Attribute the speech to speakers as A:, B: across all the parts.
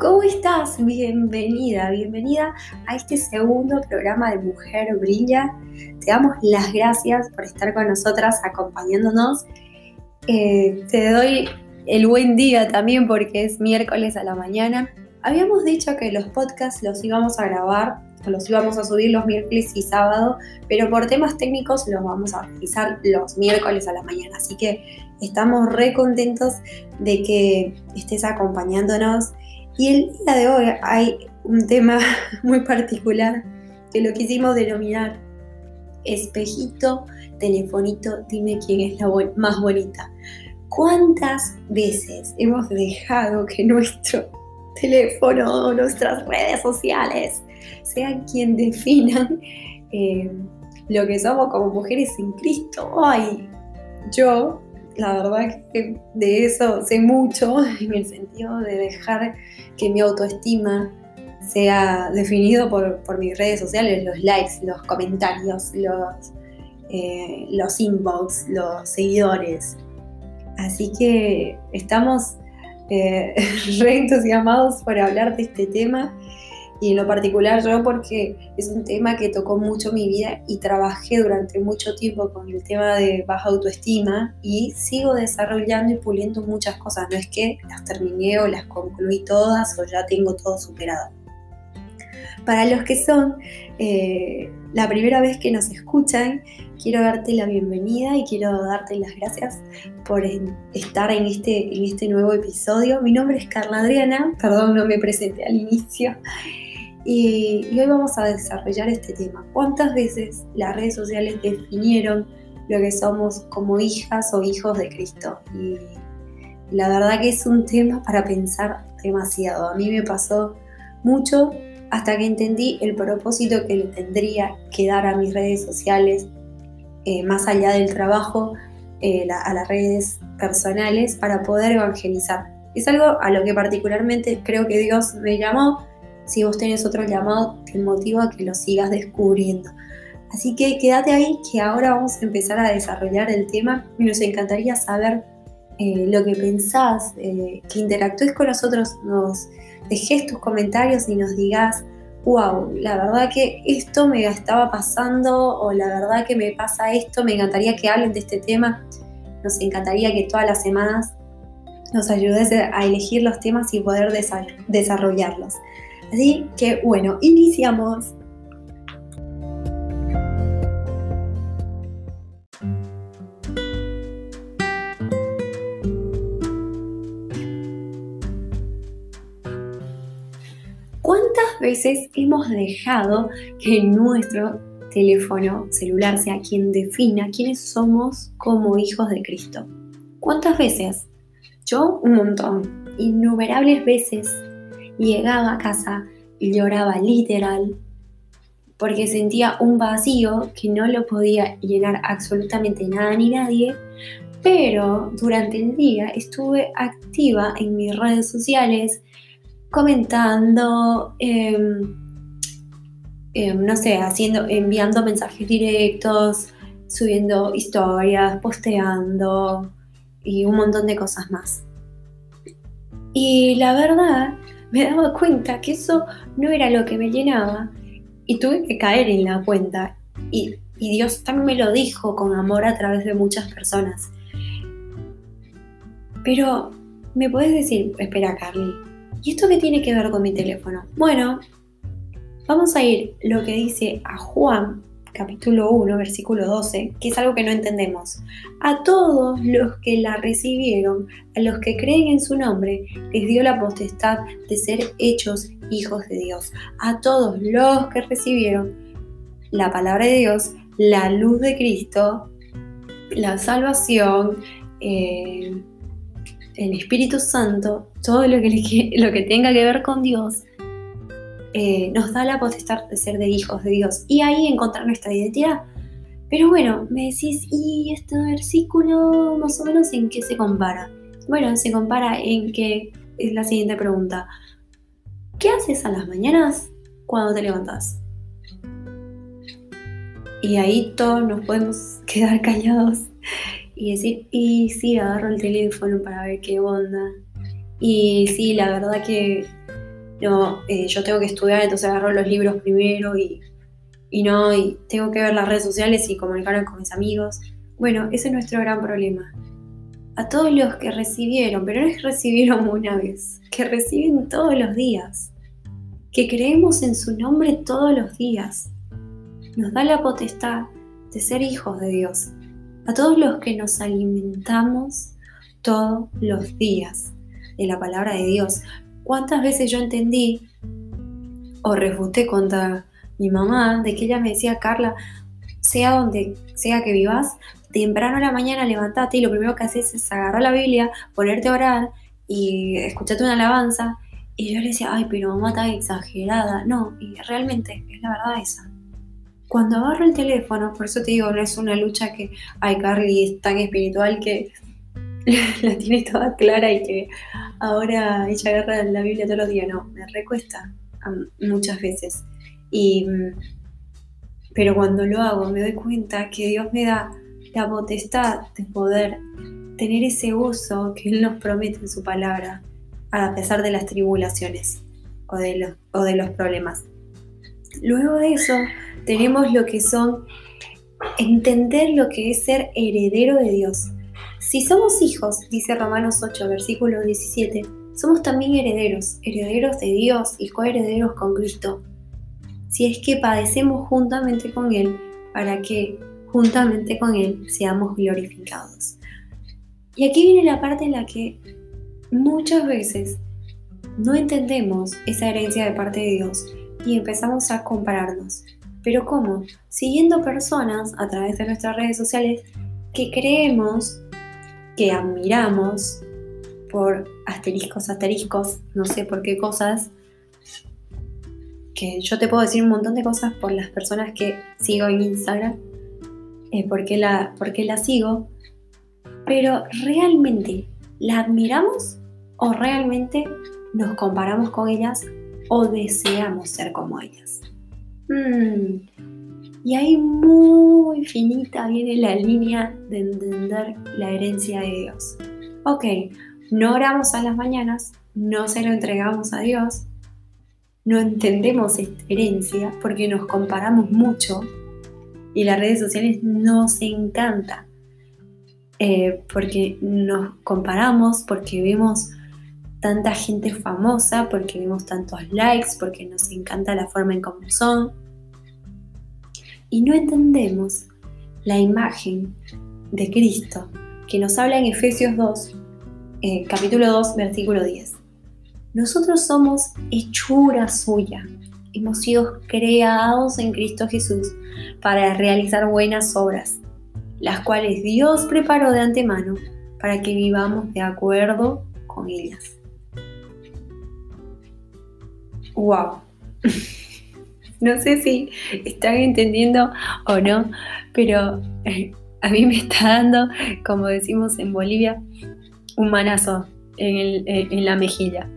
A: ¿Cómo estás? Bienvenida, bienvenida a este segundo programa de Mujer Brilla. Te damos las gracias por estar con nosotras acompañándonos. Eh, te doy el buen día también porque es miércoles a la mañana. Habíamos dicho que los podcasts los íbamos a grabar los íbamos a subir los miércoles y sábado, pero por temas técnicos los vamos a realizar los miércoles a la mañana. Así que estamos re contentos de que estés acompañándonos. Y el día de hoy hay un tema muy particular que lo quisimos denominar espejito, telefonito, dime quién es la más bonita. ¿Cuántas veces hemos dejado que nuestro teléfono, nuestras redes sociales, sean quien definan eh, lo que somos como mujeres en Cristo. Ay, yo, la verdad que de eso sé mucho, en el sentido de dejar que mi autoestima sea definido por, mis redes sociales, los likes, los comentarios, los, eh, los inbox, los seguidores. Así que estamos eh, re por hablar de este tema y en lo particular yo porque es un tema que tocó mucho mi vida y trabajé durante mucho tiempo con el tema de baja autoestima y sigo desarrollando y puliendo muchas cosas. No es que las terminé o las concluí todas o ya tengo todo superado. Para los que son eh, la primera vez que nos escuchan, quiero darte la bienvenida y quiero darte las gracias por estar en este, en este nuevo episodio. Mi nombre es Carla Adriana, perdón, no me presenté al inicio. Y, hoy vamos a desarrollar este tema. ¿Cuántas veces las redes sociales definieron lo que somos como hijas o hijos de Cristo? Y la verdad que es un tema para pensar demasiado. A mí me pasó mucho hasta que entendí el propósito que le tendría que dar a mis redes sociales, eh, más allá del trabajo, eh, a las redes personales, para poder evangelizar. Es algo a lo que particularmente creo que Dios me llamó si vos tenés otro llamado, te motivo a que lo sigas descubriendo. Así que quédate ahí que ahora vamos a empezar a desarrollar el tema y nos encantaría saber eh, lo que pensás, eh, que interactúes con nosotros, nos dejes tus comentarios y nos digas, wow, la verdad que esto me estaba pasando o la verdad que me pasa esto, me encantaría que hablen de este tema, nos encantaría que todas las semanas nos ayudes a elegir los temas y poder desarrollarlos. Así que bueno, iniciamos. ¿Cuántas veces hemos dejado que nuestro teléfono celular sea quien defina quiénes somos como hijos de Cristo? ¿Cuántas veces? Yo un montón, innumerables veces llegaba a casa y lloraba literal porque sentía un vacío que no lo podía llenar absolutamente nada ni nadie, pero durante el día estuve activa en mis redes sociales, comentando, em, em, no sé, haciendo, enviando mensajes directos, subiendo historias, posteando y un montón de cosas más. Y la verdad me daba cuenta que eso no era lo que me llenaba y tuve que caer en la cuenta. Y, Dios también me lo dijo con amor a través de muchas personas. Pero, ¿me puedes decir, espera Carly, ¿y esto qué tiene que ver con mi teléfono? Bueno, vamos a ir lo que dice a Juan capítulo 1, versículo 12, que es algo que no entendemos. A todos los que la recibieron, a los que creen en su nombre, les dio la potestad de ser hechos hijos de Dios. A todos los que recibieron la palabra de Dios, la luz de Cristo, la salvación, eh, el Espíritu Santo, todo lo que, lo que tenga que ver con Dios, eh, nos da la potestad de ser de hijos de Dios y ahí encontrar nuestra identidad. Pero bueno, me decís, ¿y este versículo más o menos en qué se compara? Bueno, se compara en que es la siguiente pregunta. ¿Qué haces a las mañanas cuando te levantas? Y ahí todos nos podemos quedar callados y decir, y sí, agarro el teléfono para ver qué onda. Y sí, la verdad que no, eh, yo tengo que estudiar, entonces agarro los libros primero y, no, y tengo que ver las redes sociales y comunicarme con mis amigos. Bueno, ese es nuestro gran problema. A todos los que recibieron, pero no es que recibieron una vez, que reciben todos los días, que creemos en su nombre todos los días, nos da la potestad de ser hijos de Dios. A todos los que nos alimentamos todos los días de la palabra de Dios. ¿Cuántas veces yo entendí o refuté contra mi mamá de que ella me decía, Carla, sea donde sea que vivas, temprano a la mañana levantate y lo primero que haces es agarrar la Biblia, ponerte a orar y escucharte una alabanza. Y yo le decía, ay, pero mamá está exagerada. No, y realmente es la verdad esa. Cuando agarro el teléfono, por eso te digo, no es una lucha que, ay, Carly tan espiritual que la tiene toda clara y que ahora ella agarra la Biblia todos los días. No, me recuesta muchas veces. Y, pero cuando lo hago me doy cuenta que Dios me da la potestad de poder tener ese uso que Él nos promete en su palabra, a pesar de las tribulaciones o de los, o de los problemas. Luego de eso, tenemos lo que son entender lo que es ser heredero de Dios. Si somos hijos, dice Romanos 8, versículo 17, somos también herederos, herederos de Dios y coherederos con Cristo. Si es que padecemos juntamente con Él, para que juntamente con Él seamos glorificados. Y aquí viene la parte en la que muchas veces no entendemos esa herencia de parte de Dios y empezamos a compararnos. Pero ¿cómo? Siguiendo personas a través de nuestras redes sociales que creemos, que admiramos por asteriscos, asteriscos, no sé por qué cosas, que yo te puedo decir un montón de cosas por las personas que sigo en Instagram, eh, porque, la, porque la sigo, pero realmente la admiramos o realmente nos comparamos con ellas o deseamos ser como ellas. Mm. Y ahí muy finita viene la línea de entender la herencia de Dios. Ok, no oramos a las mañanas, no se lo entregamos a Dios, no entendemos esta herencia porque nos comparamos mucho y las redes sociales nos encanta eh, porque nos comparamos, porque vemos tanta gente famosa, porque vemos tantos likes, porque nos encanta la forma en cómo son. Y no entendemos la imagen de Cristo que nos habla en Efesios 2, eh, capítulo 2, versículo 10. Nosotros somos hechura suya. Hemos sido creados en Cristo Jesús para realizar buenas obras, las cuales Dios preparó de antemano para que vivamos de acuerdo con ellas. ¡Wow! no sé si están entendiendo o no, pero eh, a mí me está dando, como decimos en Bolivia, un manazo en, en la mejilla.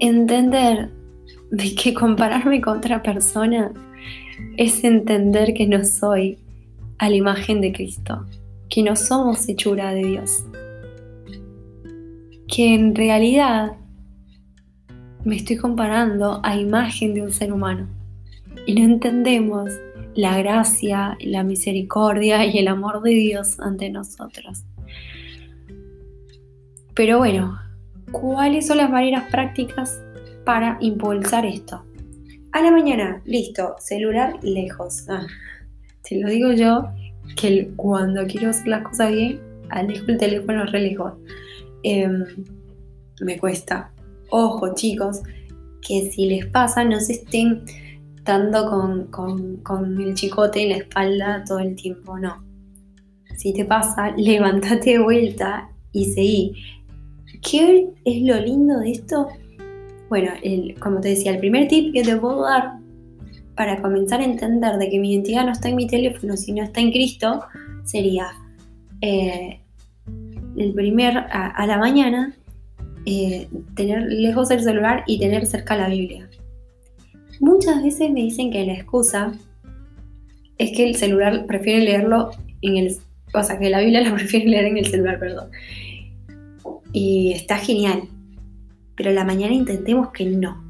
A: Entender de que compararme con otra persona es entender que no soy a la imagen de Cristo, que no somos hechura de Dios, que en realidad me estoy comparando a imagen de un ser humano y no entendemos la gracia, la misericordia y el amor de Dios ante nosotros. Pero bueno, ¿cuáles son las maneras prácticas para impulsar esto? A la mañana, listo, celular lejos. Ah, te lo digo yo, que cuando quiero hacer las cosas bien, alejo el teléfono re lejos. Em, me cuesta, ojo chicos, que si les pasa no se estén dando con, el chicote en la espalda todo el tiempo, no. Si te pasa, levántate de vuelta y seguí. ¿Qué es lo lindo de esto? Bueno, como te decía, el primer tip que te puedo dar para comenzar a entender de que mi identidad no está en mi teléfono, sino está en Cristo, sería eh, el primer a, la mañana eh, tener lejos el celular y tener cerca la Biblia. Muchas veces me dicen que la excusa es que el celular prefiere leerlo en el... O sea, que la Biblia la prefiere leer en el celular, perdón. Y está genial. pero la mañana intentemos que no.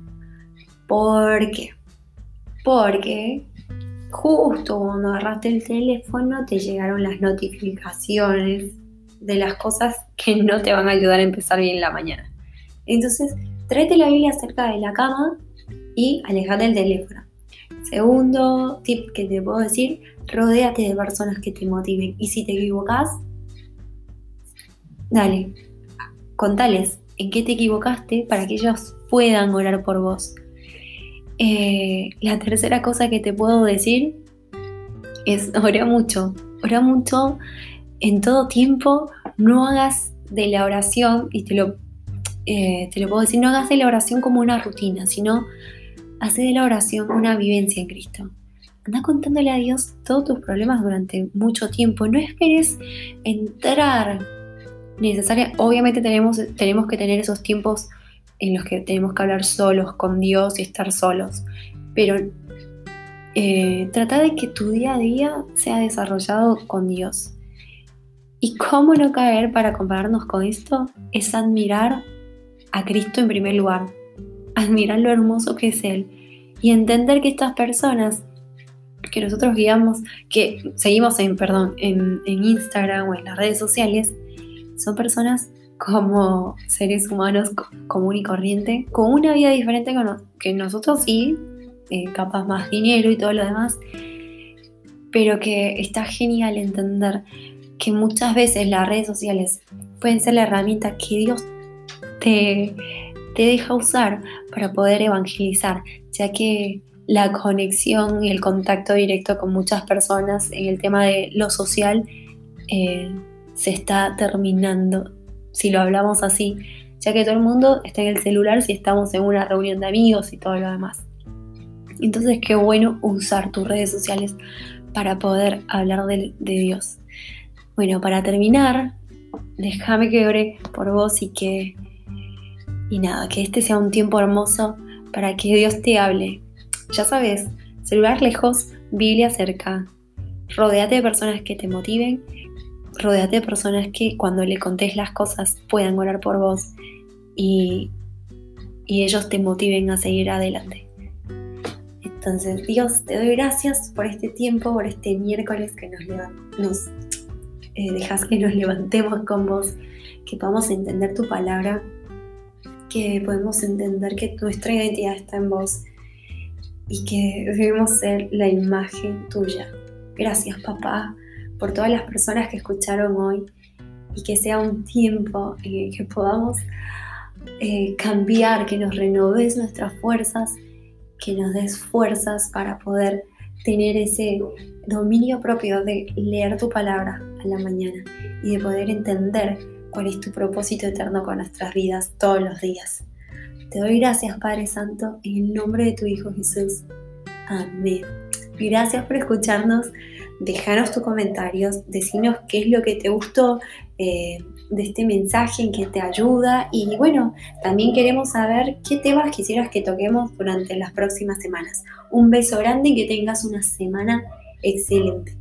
A: ¿Por qué? Porque justo cuando agarraste el teléfono te llegaron las notificaciones de las cosas que no te van a ayudar a empezar bien la mañana. Entonces, tráete la Biblia cerca de la cama y alejate del teléfono. Segundo tip que te puedo decir, rodéate de personas que te motiven. Y si te equivocas, dale, contales en qué te equivocaste para que ellos puedan orar por vos. Eh, la tercera cosa que te puedo decir es ora mucho, ora mucho en todo tiempo, no hagas de la oración, y te lo, eh, te lo puedo decir, no hagas de la oración como una rutina, sino haz de la oración una vivencia en Cristo. Anda contándole a Dios todos tus problemas durante mucho tiempo. No esperes entrar necesaria. Obviamente tenemos, tenemos que tener esos tiempos en los que tenemos que hablar solos con Dios y estar solos. Pero eh, trata de que tu día a día sea desarrollado con Dios. ¿Y cómo no caer para compararnos con esto? Es admirar a Cristo en primer lugar. Admirar lo hermoso que es Él. Y entender que estas personas que nosotros guiamos, que seguimos en, perdón, en, Instagram o en las redes sociales, son personas como seres humanos común y corriente, con una vida diferente que nosotros sí, eh, capaz más dinero y todo lo demás, pero que está genial entender que muchas veces las redes sociales pueden ser la herramienta que Dios te, te deja usar para poder evangelizar, ya que la conexión y el contacto directo con muchas personas en el tema de lo social eh, se está terminando, si lo hablamos así, ya que todo el mundo está en el celular si estamos en una reunión de amigos y todo lo demás. Entonces, qué bueno usar tus redes sociales para poder hablar de, Dios. Bueno, para terminar, déjame que ore por vos y que. Y nada, que este sea un tiempo hermoso para que Dios te hable. Ya sabes, celular lejos, Biblia cerca. Rodéate de personas que te motiven Rodéate de personas que cuando le contés las cosas puedan orar por vos y, ellos te motiven a seguir adelante. Entonces, Dios, te doy gracias por este tiempo, por este miércoles que nos, nos eh, dejas que nos levantemos con vos, que podamos entender tu palabra, que podemos entender que nuestra identidad está en vos y que debemos ser la imagen tuya. Gracias, papá, por todas las personas que escucharon hoy y que sea un tiempo en el que podamos eh, cambiar, que nos renoves nuestras fuerzas, que nos des fuerzas para poder tener ese dominio propio de leer tu palabra la mañana y de poder entender cuál es tu propósito eterno con nuestras vidas todos los días. Te doy gracias, Padre Santo, en el nombre de tu Hijo Jesús. Amén. Gracias por escucharnos déjanos tus comentarios, decinos qué es lo que te gustó eh, de este mensaje, en qué te ayuda y bueno, también queremos saber qué temas quisieras que toquemos durante las próximas semanas. Un beso grande y que tengas una semana excelente.